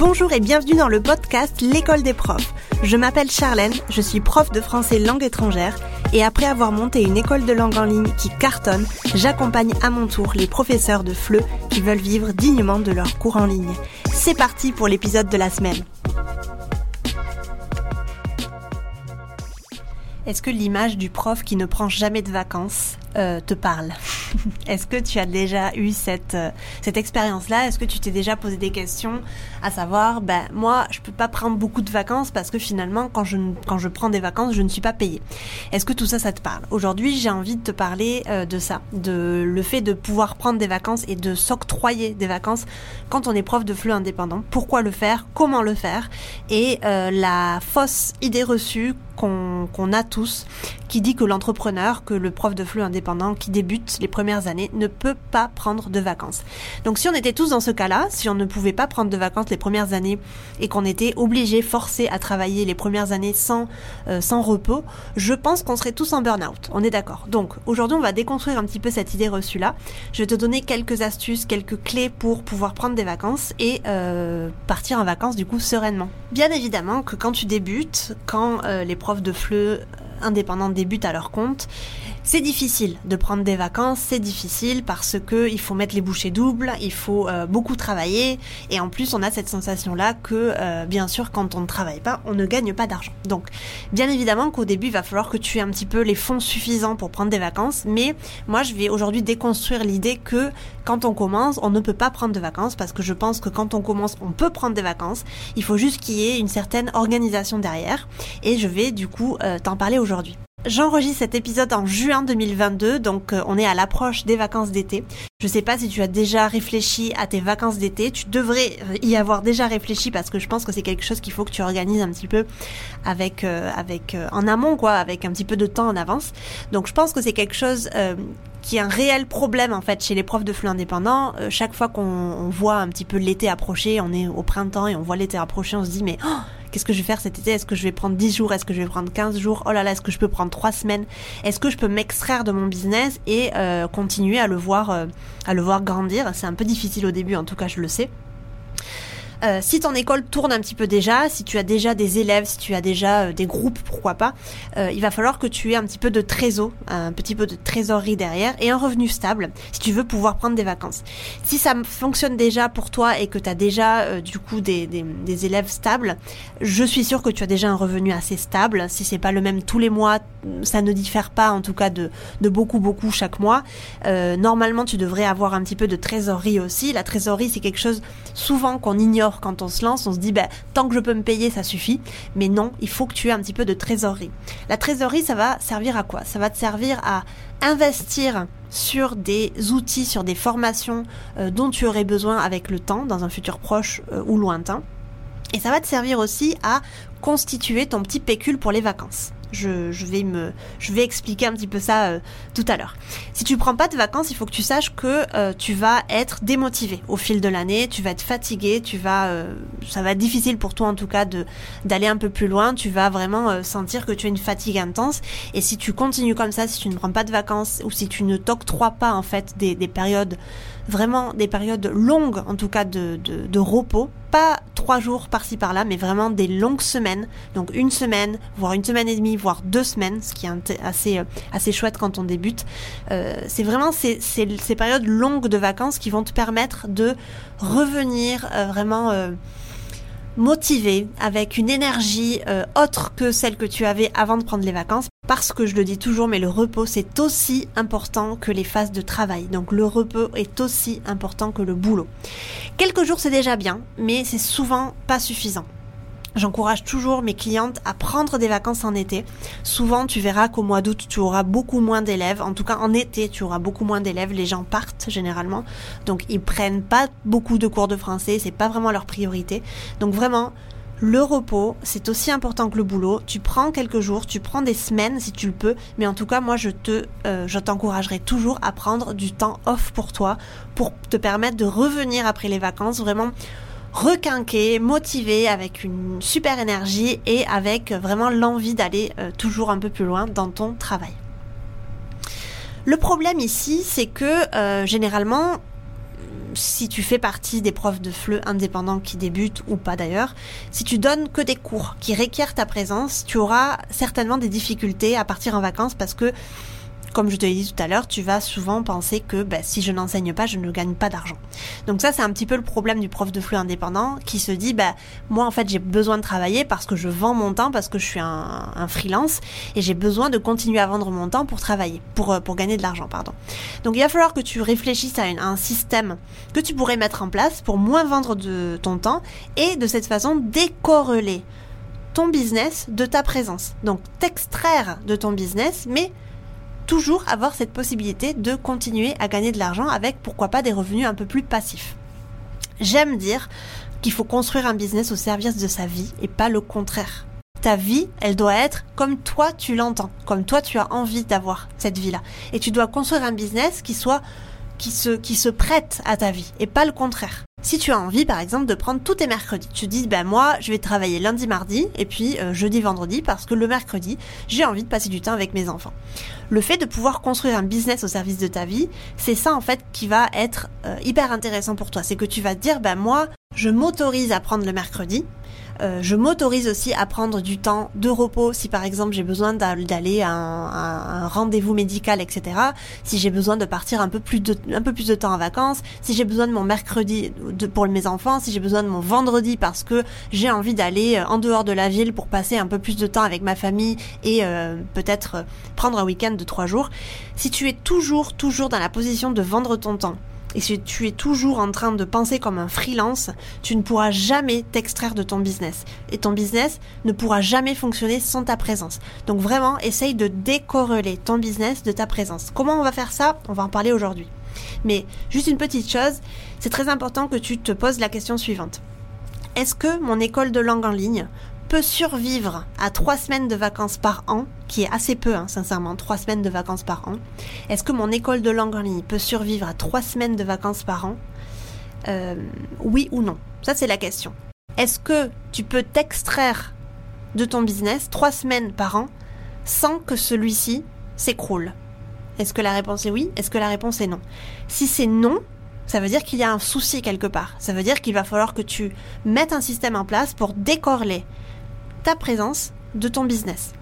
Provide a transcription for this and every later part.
Bonjour et bienvenue dans le podcast L'école des profs. Je m'appelle Charlène, je suis prof de français langue étrangère et après avoir monté une école de langue en ligne qui cartonne, j'accompagne à mon tour les professeurs de FLE qui veulent vivre dignement de leur cours en ligne. C'est parti pour l'épisode de la semaine. Est-ce que l'image du prof qui ne prend jamais de vacances euh, te parle? Est-ce que tu as déjà eu cette, euh, cette expérience-là? Est-ce que tu t'es déjà posé des questions à savoir, ben moi, je peux pas prendre beaucoup de vacances parce que finalement, quand je, quand je prends des vacances, je ne suis pas payée. Est-ce que tout ça, ça te parle? Aujourd'hui, j'ai envie de te parler euh, de ça, de le fait de pouvoir prendre des vacances et de s'octroyer des vacances quand on est prof de flux indépendant. Pourquoi le faire? Comment le faire? Et la fausse idée reçue qu'on a tous, qui dit que l'entrepreneur, que le prof de flux indépendant qui débute les premières années ne peut pas prendre de vacances. Donc si on était tous dans ce cas-là, si on ne pouvait pas prendre de vacances les premières années et qu'on était obligé, forcé à travailler les premières années sans, euh, sans repos, je pense qu'on serait tous en burn-out. On est d'accord. Donc aujourd'hui, on va déconstruire un petit peu cette idée reçue-là. Je vais te donner quelques astuces, quelques clés pour pouvoir prendre des vacances et euh, partir en vacances du coup sereinement. Bien évidemment que quand tu débutes, quand euh, les profs de FLE indépendants débutent à leur compte, c'est difficile de prendre des vacances, c'est difficile parce que il faut mettre les bouchées doubles, il faut euh, beaucoup travailler et en plus on a cette sensation là que euh, bien sûr quand on ne travaille pas, on ne gagne pas d'argent. Donc bien évidemment qu'au début il va falloir que tu aies un petit peu les fonds suffisants pour prendre des vacances, mais moi je vais aujourd'hui déconstruire l'idée que quand on commence, on ne peut pas prendre de vacances parce que je pense que quand on commence, on peut prendre des vacances. Il faut juste qu'il y ait une certaine organisation derrière et je vais du coup euh, t'en parler aujourd'hui. J'enregistre cet épisode en juin 2022, donc euh, on est à l'approche des vacances d'été. Je sais pas si tu as déjà réfléchi à tes vacances d'été, tu devrais euh, y avoir déjà réfléchi parce que je pense que c'est quelque chose qu'il faut que tu organises un petit peu avec euh, avec en amont quoi, avec un petit peu de temps en avance. Donc je pense que c'est quelque chose qui est un réel problème en fait chez les profs de flux indépendants. chaque fois qu'on voit un petit peu l'été approcher, on est au printemps et on voit l'été approcher, on se dit mais oh, Qu'est-ce que je vais faire cet été? Est-ce que je vais prendre 10 jours? Est-ce que je vais prendre 15 jours? Oh là là, est-ce que je peux prendre 3 semaines? Est-ce que je peux m'extraire de mon business et euh, continuer à le voir euh, à le voir grandir? C'est un peu difficile au début, en tout cas, je le sais. Euh, si ton école tourne un petit peu déjà, si tu as déjà des élèves, si tu as déjà euh, des groupes, pourquoi pas, euh, il va falloir que tu aies un petit peu de trésor, un petit peu de trésorerie derrière et un revenu stable si tu veux pouvoir prendre des vacances. Si ça fonctionne déjà pour toi et que tu as déjà du coup des, élèves stables, je suis sûre que tu as déjà un revenu assez stable. Si c'est pas le même tous les mois, ça ne diffère pas en tout cas de, de beaucoup beaucoup chaque mois. normalement, tu devrais avoir un petit peu de trésorerie aussi. La trésorerie, c'est quelque chose souvent qu'on ignore quand on se lance, on se dit, bah, tant que je peux me payer, ça suffit. Mais non, il faut que tu aies un petit peu de trésorerie. La trésorerie, ça va servir à quoi? Ça va te servir à investir sur des outils, sur des formations euh, dont tu aurais besoin avec le temps, dans un futur proche euh, ou lointain. Et ça va te servir aussi à constituer ton petit pécule pour les vacances. Je, je, vais me, je vais expliquer un petit peu ça euh, tout à l'heure. Si tu prends pas de vacances, il faut que tu saches que euh, tu vas être démotivé au fil de l'année, tu vas être fatigué, tu vas, euh, ça va être difficile pour toi en tout cas de d'aller un peu plus loin. Tu vas vraiment sentir que tu as une fatigue intense. Et si tu continues comme ça, si tu ne prends pas de vacances ou si tu ne t'octroies pas en fait des, des périodes vraiment des périodes longues, en tout cas de, repos, pas trois jours par-ci par-là, mais vraiment des longues semaines, donc une semaine, voire une semaine et demie, voire deux semaines, ce qui est assez, euh, assez chouette quand on débute. Euh, c'est vraiment ces, ces, ces, périodes longues de vacances qui vont te permettre de revenir euh, vraiment motivé, avec une énergie autre que celle que tu avais avant de prendre les vacances parce que je le dis toujours, mais le repos c'est aussi important que les phases de travail. Donc le repos est aussi important que le boulot. Quelques jours c'est déjà bien, mais c'est souvent pas suffisant. J'encourage toujours mes clientes à prendre des vacances en été. Souvent, tu verras qu'au mois d'août, tu auras beaucoup moins d'élèves. En tout cas, en été, tu auras beaucoup moins d'élèves. Les gens partent généralement. Donc, ils prennent pas beaucoup de cours de français. C'est pas vraiment leur priorité. Donc, vraiment, le repos, c'est aussi important que le boulot. Tu prends quelques jours, tu prends des semaines si tu le peux, mais en tout cas, moi, je te, euh, je t'encouragerai toujours à prendre du temps off pour toi, pour te permettre de revenir après les vacances, vraiment requinqué, motivé, avec une super énergie et avec vraiment l'envie d'aller euh, toujours un peu plus loin dans ton travail. Le problème ici, c'est que euh, généralement, si tu fais partie des profs de FLE indépendants qui débutent ou pas d'ailleurs, si tu donnes que des cours qui requièrent ta présence, tu auras certainement des difficultés à partir en vacances parce que comme je te l'ai dit tout à l'heure, tu vas souvent penser que bah, si je n'enseigne pas, je ne gagne pas d'argent. Donc ça, c'est un petit peu le problème du prof de flux indépendant qui se dit, bah, moi en fait j'ai besoin de travailler parce que je vends mon temps, parce que je suis un, freelance et j'ai besoin de continuer à vendre mon temps pour travailler, pour, euh, pour gagner de l'argent, pardon. Donc il va falloir que tu réfléchisses à, à un système que tu pourrais mettre en place pour moins vendre de ton temps et de cette façon décorréler ton business de ta présence. Donc t'extraire de ton business, mais toujours avoir cette possibilité de continuer à gagner de l'argent avec pourquoi pas des revenus un peu plus passifs. J'aime dire qu'il faut construire un business au service de sa vie et pas le contraire. Ta vie, elle doit être comme toi tu l'entends, comme toi tu as envie d'avoir cette vie-là. Et tu dois construire un business qui soit qui se, qui se prête à ta vie et pas le contraire. Si tu as envie, par exemple, de prendre tous tes mercredis, tu dis, ben moi, je vais travailler lundi, mardi, et puis euh, jeudi, vendredi, parce que le mercredi, j'ai envie de passer du temps avec mes enfants. Le fait de pouvoir construire un business au service de ta vie, c'est ça en fait qui va être euh, hyper intéressant pour toi. C'est que tu vas te dire, ben moi, je m'autorise à prendre le mercredi, euh, je m'autorise aussi à prendre du temps de repos si par exemple j'ai besoin d'aller à un, rendez-vous médical, etc. Si j'ai besoin de partir un peu plus de, temps en vacances, si j'ai besoin de mon mercredi pour mes enfants, si j'ai besoin de mon vendredi parce que j'ai envie d'aller euh, en dehors de la ville pour passer un peu plus de temps avec ma famille et euh, peut-être prendre un week-end de trois jours. Si tu es toujours, toujours dans la position de vendre ton temps, et si tu es toujours en train de penser comme un freelance, tu ne pourras jamais t'extraire de ton business. Et ton business ne pourra jamais fonctionner sans ta présence. Donc vraiment, essaye de décorréler ton business de ta présence. Comment on va faire ça? On va en parler aujourd'hui. Mais juste une petite chose, c'est très important que tu te poses la question suivante. Est-ce que mon école de langue en ligne peut survivre à trois semaines de vacances par an, qui est assez peu, hein, sincèrement, trois semaines de vacances par an. Est-ce que mon école de langue en ligne peut survivre à trois semaines de vacances par an? Euh, Oui ou non? Ça, c'est la question. Est-ce que tu peux t'extraire de ton business trois semaines par an sans que celui-ci s'écroule? Est-ce que la réponse est oui? Est-ce que la réponse est non? Si c'est non, ça veut dire qu'il y a un souci quelque part. Ça veut dire qu'il va falloir que tu mettes un système en place pour décorler ta présence de ton business.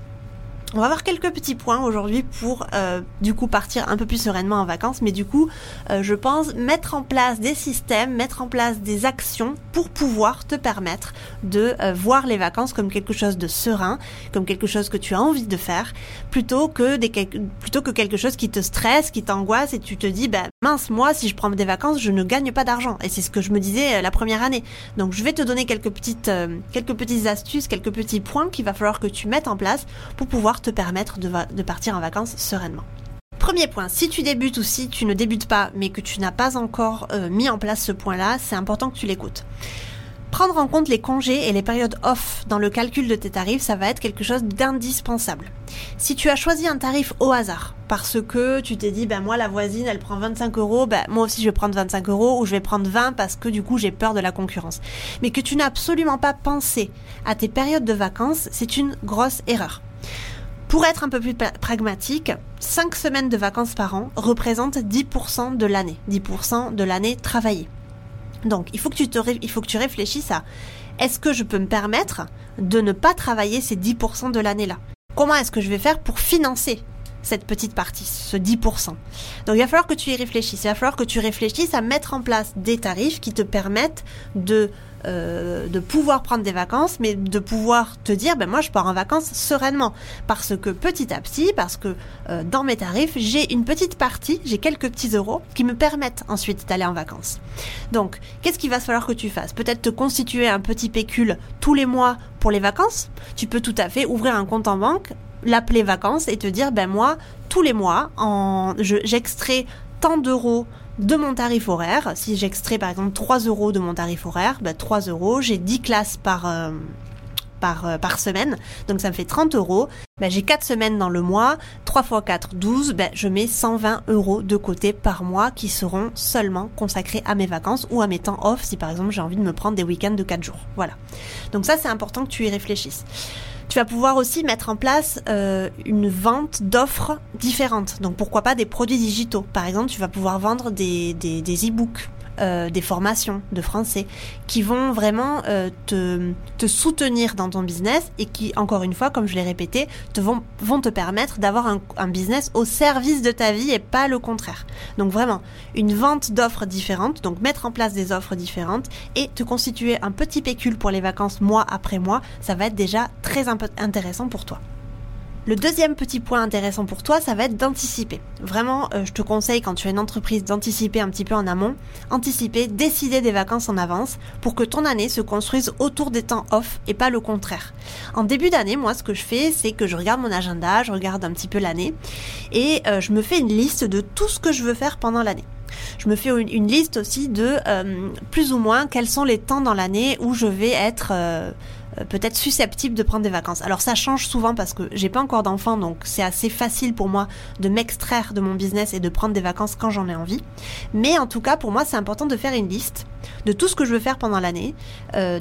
On va voir quelques petits points aujourd'hui pour euh, du coup partir un peu plus sereinement en vacances, mais du coup euh, je pense mettre en place des systèmes, mettre en place des actions pour pouvoir te permettre de euh, voir les vacances comme quelque chose de serein, comme quelque chose que tu as envie de faire, plutôt que des, plutôt que quelque chose qui te stresse, qui t'angoisse et tu te dis bah mince moi si je prends des vacances je ne gagne pas d'argent et c'est ce que je me disais la première année. Donc je vais te donner quelques petites quelques petites astuces, quelques petits points qu'il va falloir que tu mettes en place pour pouvoir te permettre de, partir en vacances sereinement. Premier point, si tu débutes ou si tu ne débutes pas mais que tu n'as pas encore euh, mis en place ce point-là, c'est important que tu l'écoutes. Prendre en compte les congés et les périodes off dans le calcul de tes tarifs, ça va être quelque chose d'indispensable. Si tu as choisi un tarif au hasard, parce que tu t'es dit, ben moi la voisine elle prend 25 euros, ben moi aussi je vais prendre 25 euros, ou je vais prendre 20 parce que du coup j'ai peur de la concurrence. Mais que tu n'as absolument pas pensé à tes périodes de vacances, c'est une grosse erreur. Pour être un peu plus pragmatique, 5 semaines de vacances par an représentent 10% de l'année, 10% de l'année travaillée. Donc, il faut que tu il faut que tu réfléchisses à est-ce que je peux me permettre de ne pas travailler ces 10% de l'année là Comment est-ce que je vais faire pour financer cette petite partie, ce 10%. Donc il va falloir que tu y réfléchisses. Il va falloir que tu réfléchisses à mettre en place des tarifs qui te permettent de euh, de pouvoir prendre des vacances, mais de pouvoir te dire, ben moi je pars en vacances sereinement, parce que petit à petit, parce que euh, dans mes tarifs, j'ai une petite partie, j'ai quelques petits euros qui me permettent ensuite d'aller en vacances. Donc, qu'est-ce qu'il va falloir que tu fasses? Peut-être te constituer un petit pécule tous les mois pour les vacances? Tu peux tout à fait ouvrir un compte en banque, l'appeler vacances et te dire, ben moi, tous les mois, j'extrais tant d'euros de mon tarif horaire. Si j'extrais par exemple 3 euros de mon tarif horaire, bah, 3 euros, j'ai 10 classes par, euh, par, euh, par semaine, donc ça me fait 30 euros. Bah, j'ai 4 semaines dans le mois, 3 fois 4, 12, bah, je mets 120 euros de côté par mois qui seront seulement consacrés à mes vacances ou à mes temps off si par exemple j'ai envie de me prendre des week-ends de 4 jours. Voilà. Donc ça c'est important que tu y réfléchisses. Tu vas pouvoir aussi mettre en place euh, une vente d'offres différentes. Donc pourquoi pas des produits digitaux. Par exemple, tu vas pouvoir vendre des, des, des e-books euh, des formations de français, qui vont vraiment euh, te, te, soutenir dans ton business et qui, encore une fois, comme je l'ai répété, te vont, vont te permettre d'avoir un, un, business au service de ta vie et pas le contraire. Donc vraiment, une vente d'offres différentes, donc mettre en place des offres différentes et te constituer un petit pécule pour les vacances mois après mois, ça va être déjà très intéressant pour toi. Le deuxième petit point intéressant pour toi, ça va être d'anticiper. Vraiment, euh, je te conseille quand tu as une entreprise d'anticiper un petit peu en amont, anticiper, décider des vacances en avance pour que ton année se construise autour des temps off et pas le contraire. En début d'année, moi, ce que je fais, c'est que je regarde mon agenda, je regarde un petit peu l'année et euh, je me fais une liste de tout ce que je veux faire pendant l'année. Je me fais une, liste aussi de euh, plus ou moins quels sont les temps dans l'année où je vais être peut-être susceptible de prendre des vacances. Alors ça change souvent parce que j'ai pas encore d'enfant, donc c'est assez facile pour moi de m'extraire de mon business et de prendre des vacances quand j'en ai envie. Mais en tout cas, pour moi, c'est important de faire une liste de tout ce que je veux faire pendant l'année. Euh,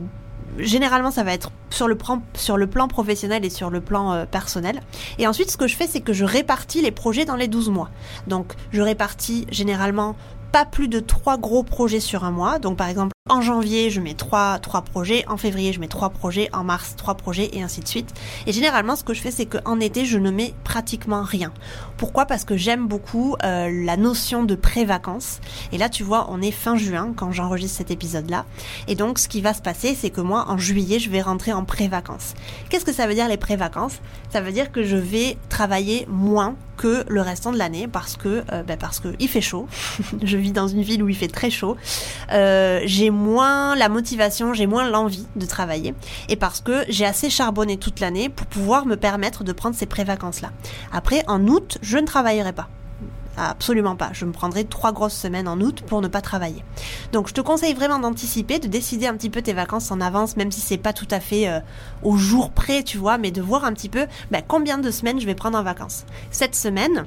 généralement, ça va être sur le, plan, sur le plan professionnel et sur le plan euh, personnel. Et ensuite, ce que je fais, c'est que je répartis les projets dans les 12 mois. Donc, je répartis généralement pas plus de trois gros projets sur un mois. Donc par exemple, en janvier, je mets trois, trois projets, en février, je mets trois projets, en mars, trois projets, et ainsi de suite. Et généralement, ce que je fais, c'est qu'en été, je ne mets pratiquement rien. Pourquoi? Parce que j'aime beaucoup euh, la notion de pré-vacances. Et là, tu vois, on est fin juin quand j'enregistre cet épisode-là. Et donc, ce qui va se passer, c'est que moi, en juillet, je vais rentrer en pré-vacances. Qu'est-ce que ça veut dire les pré-vacances? Ça veut dire que je vais travailler moins que le restant de l'année parce que euh, ben parce que il fait chaud. je vis dans une ville où il fait très chaud. Euh, j'ai moins la motivation, j'ai moins l'envie de travailler et parce que j'ai assez charbonné toute l'année pour pouvoir me permettre de prendre ces pré-vacances là. Après en août, je ne travaillerai pas. Absolument pas. Je me prendrai trois grosses semaines en août pour ne pas travailler. Donc je te conseille vraiment d'anticiper, de décider un petit peu tes vacances en avance, même si c'est pas tout à fait euh, au jour près, tu vois, mais de voir un petit peu ben, combien de semaines je vais prendre en vacances. Cette semaine,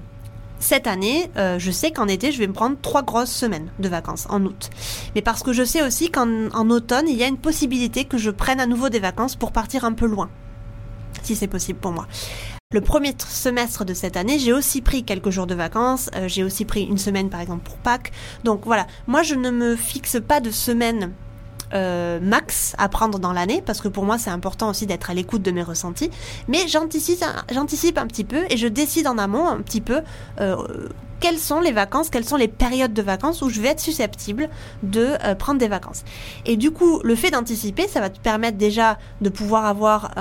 cette année, euh, je sais qu'en été, je vais me prendre trois grosses semaines de vacances en août. Mais parce que je sais aussi qu'en automne, il y a une possibilité que je prenne à nouveau des vacances pour partir un peu loin. Si c'est possible pour moi. Le premier semestre de cette année, j'ai aussi pris quelques jours de vacances, euh, j'ai aussi pris une semaine par exemple pour Pâques. Donc voilà, moi je ne me fixe pas de semaine euh, max à prendre dans l'année, parce que pour moi c'est important aussi d'être à l'écoute de mes ressentis, mais j'anticipe, un petit peu et je décide en amont un petit peu euh, quelles sont les vacances, quelles sont les périodes de vacances où je vais être susceptible de euh, prendre des vacances. Et du coup, le fait d'anticiper, ça va te permettre déjà de pouvoir avoir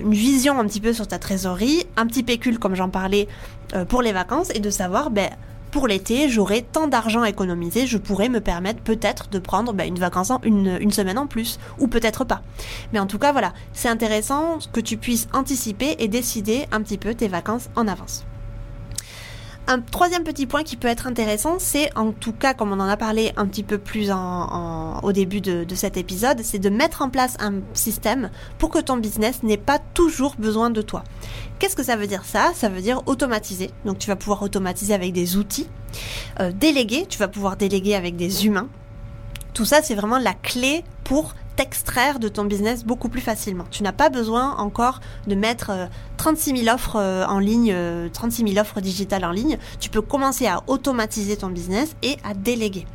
une vision un petit peu sur ta trésorerie, un petit pécule comme j'en parlais pour les vacances et de savoir, ben, pour l'été, j'aurai tant d'argent économisé, je pourrais me permettre peut-être de prendre ben, une vacance, une, une semaine en plus, ou peut-être pas. Mais en tout cas, voilà, c'est intéressant que tu puisses anticiper et décider un petit peu tes vacances en avance. Un troisième petit point qui peut être intéressant, c'est en tout cas, comme on en a parlé un petit peu plus en, au début de, cet épisode, c'est de mettre en place un système pour que ton business n'ait pas toujours besoin de toi. Qu'est-ce que ça veut dire ça? Ça veut dire automatiser. Donc tu vas pouvoir automatiser avec des outils. Euh, déléguer, tu vas pouvoir déléguer avec des humains. Tout ça, c'est vraiment la clé pour t'extraire de ton business beaucoup plus facilement. Tu n'as pas besoin encore de mettre 36 euh, 000 offres euh, en ligne, 36 euh, 000 offres digitales en ligne. Tu peux commencer à automatiser ton business et à déléguer.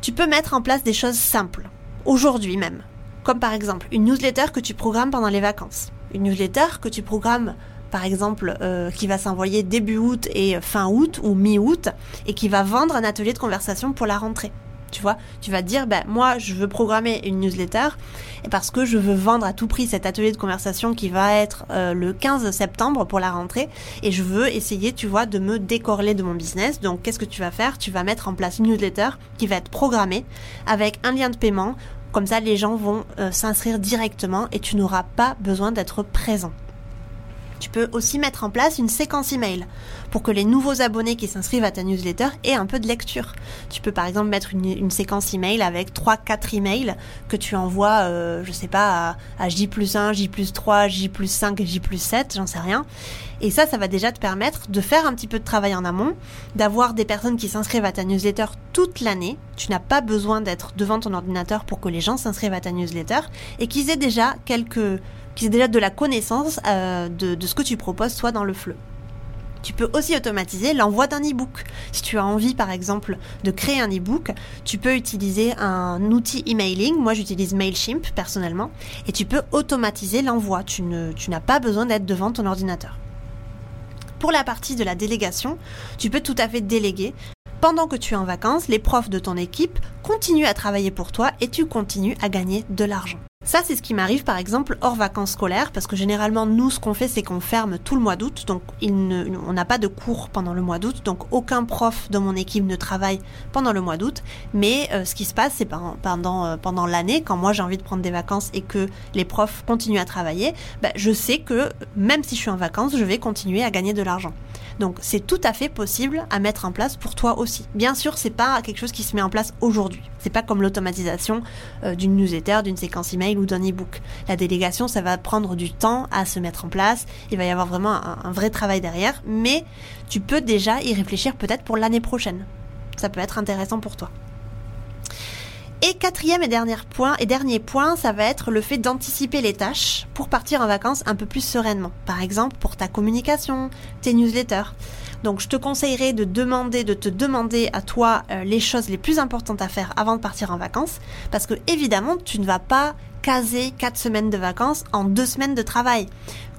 Tu peux mettre en place des choses simples, aujourd'hui même, comme par exemple une newsletter que tu programmes pendant les vacances. Une newsletter que tu programmes par exemple, qui va s'envoyer début août et fin août ou mi-août et qui va vendre un atelier de conversation pour la rentrée. Tu vois, tu vas te dire, ben, moi, je veux programmer une newsletter parce que je veux vendre à tout prix cet atelier de conversation qui va être euh, le 15 septembre pour la rentrée et je veux essayer, tu vois, de me décorler de mon business. Donc, qu'est-ce que tu vas faire? Tu vas mettre en place une newsletter qui va être programmée avec un lien de paiement. Comme ça, les gens vont euh, s'inscrire directement et tu n'auras pas besoin d'être présent. Tu peux aussi mettre en place une séquence email pour que les nouveaux abonnés qui s'inscrivent à ta newsletter aient un peu de lecture. Tu peux par exemple mettre une, séquence email avec 3-4 emails que tu envoies, euh, je sais pas, à, J plus 1, J plus 3, J plus 5, J plus 7, j'en sais rien. Et ça, ça va déjà te permettre de faire un petit peu de travail en amont, d'avoir des personnes qui s'inscrivent à ta newsletter toute l'année. Tu n'as pas besoin d'être devant ton ordinateur pour que les gens s'inscrivent à ta newsletter et qu'ils aient déjà quelques qu'ils aient déjà de la connaissance euh, de, ce que tu proposes, soit dans le fleu. Tu peux aussi automatiser l'envoi d'un e-book. Si tu as envie, par exemple, de créer un e-book, tu peux utiliser un outil emailing. Moi, j'utilise Mailchimp personnellement. Et tu peux automatiser l'envoi. Tu, tu n'as pas besoin d'être devant ton ordinateur. Pour la partie de la délégation, tu peux tout à fait déléguer. Pendant que tu es en vacances, les profs de ton équipe continuent à travailler pour toi et tu continues à gagner de l'argent. Ça, c'est ce qui m'arrive par exemple hors vacances scolaires, parce que généralement, nous, ce qu'on fait, c'est qu'on ferme tout le mois d'août, donc on n'a pas de cours pendant le mois d'août, donc aucun prof de mon équipe ne travaille pendant le mois d'août. Mais euh, ce qui se passe, c'est pendant, euh, pendant l'année, quand moi j'ai envie de prendre des vacances et que les profs continuent à travailler, bah, je sais que même si je suis en vacances, je vais continuer à gagner de l'argent. Donc c'est tout à fait possible à mettre en place pour toi aussi. Bien sûr, c'est pas quelque chose qui se met en place aujourd'hui. C'est pas comme l'automatisation euh, d'une newsletter, d'une séquence email ou d'un e-book. La délégation, ça va prendre du temps à se mettre en place. Il va y avoir vraiment un, un vrai travail derrière, mais tu peux déjà y réfléchir peut-être pour l'année prochaine. Ça peut être intéressant pour toi. Et quatrième et dernier point, et dernier point, ça va être le fait d'anticiper les tâches pour partir en vacances un peu plus sereinement. Par exemple, pour ta communication, tes newsletters. Donc, je te conseillerais de demander, de te demander à toi euh, les choses les plus importantes à faire avant de partir en vacances, parce que évidemment, tu ne vas pas caser quatre semaines de vacances en deux semaines de travail.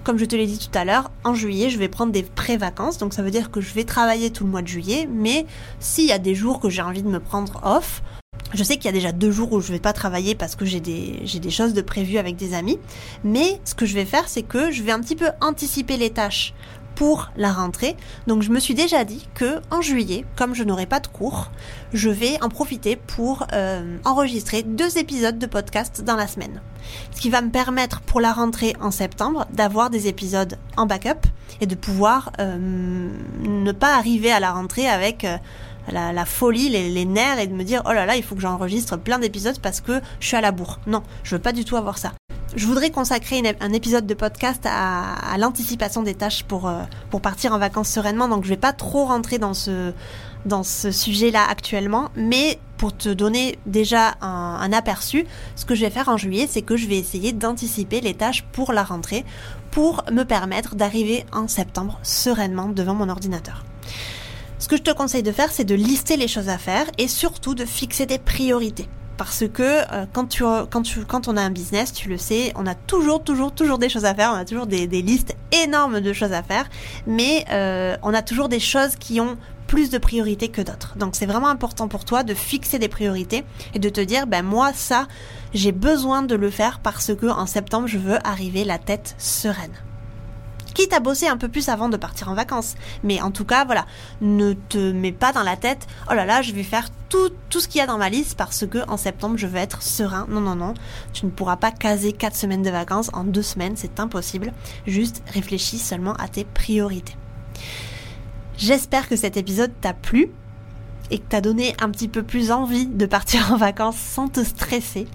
Comme je te l'ai dit tout à l'heure, en juillet, je vais prendre des pré-vacances, donc ça veut dire que je vais travailler tout le mois de juillet, mais s'il y a des jours que j'ai envie de me prendre off, je sais qu'il y a déjà deux jours où je vais pas travailler parce que j'ai des, j'ai des choses de prévues avec des amis. Mais ce que je vais faire, c'est que je vais un petit peu anticiper les tâches pour la rentrée. Donc je me suis déjà dit que en juillet, comme je n'aurai pas de cours, je vais en profiter pour euh, enregistrer deux épisodes de podcast dans la semaine. Ce qui va me permettre pour la rentrée en septembre d'avoir des épisodes en backup et de pouvoir euh, ne pas arriver à la rentrée avec euh, la, folie, les, nerfs et de me dire oh là là, il faut que j'enregistre plein d'épisodes parce que je suis à la bourre. Non, je veux pas du tout avoir ça. Je voudrais consacrer un épisode de podcast à, l'anticipation des tâches pour, euh, pour partir en vacances sereinement, donc je vais pas trop rentrer dans ce, dans ce sujet-là actuellement, mais pour te donner déjà un, un, aperçu, ce que je vais faire en juillet, c'est que je vais essayer d'anticiper les tâches pour la rentrée pour me permettre d'arriver en septembre sereinement devant mon ordinateur. Ce que je te conseille de faire, c'est de lister les choses à faire et surtout de fixer des priorités. Parce que euh, quand, on a un business, tu le sais, on a toujours, toujours, toujours des choses à faire, on a toujours des, listes énormes de choses à faire, mais euh, on a toujours des choses qui ont plus de priorités que d'autres. Donc c'est vraiment important pour toi de fixer des priorités et de te dire, ben moi ça, j'ai besoin de le faire parce que en septembre, je veux arriver la tête sereine quitte à bosser un peu plus avant de partir en vacances. Mais en tout cas, voilà, ne te mets pas dans la tête, oh là là, je vais faire tout, tout ce qu'il y a dans ma liste parce que en septembre, je vais être serein. Non, non, non. Tu ne pourras pas caser 4 semaines de vacances en 2 semaines, c'est impossible. Juste réfléchis seulement à tes priorités. J'espère que cet épisode t'a plu et que t'as donné un petit peu plus envie de partir en vacances sans te stresser,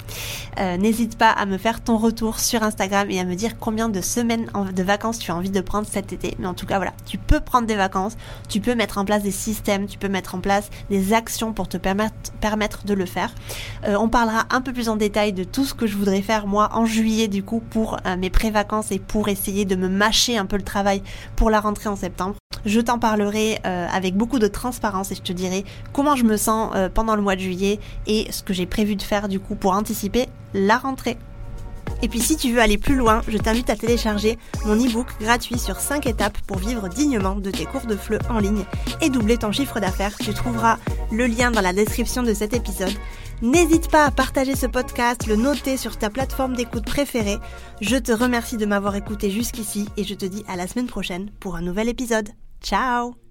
euh, n'hésite pas à me faire ton retour sur Instagram et à me dire combien de semaines de vacances tu as envie de prendre cet été. Mais en tout cas, voilà, tu peux prendre des vacances, tu peux mettre en place des systèmes, tu peux mettre en place des actions pour te permettre, de le faire. Euh, on parlera un peu plus en détail de tout ce que je voudrais faire moi en juillet du coup pour euh, mes pré-vacances et pour essayer de me mâcher un peu le travail pour la rentrée en septembre. Je t'en parlerai avec beaucoup de transparence et je te dirai comment je me sens euh, pendant le mois de juillet et ce que j'ai prévu de faire du coup pour anticiper la rentrée. Et puis si tu veux aller plus loin, je t'invite à télécharger mon e-book gratuit sur 5 étapes pour vivre dignement de tes cours de FLE en ligne et doubler ton chiffre d'affaires. Tu trouveras le lien dans la description de cet épisode. N'hésite pas à partager ce podcast, le noter sur ta plateforme d'écoute préférée. Je te remercie de m'avoir écouté jusqu'ici et je te dis à la semaine prochaine pour un nouvel épisode. Ciao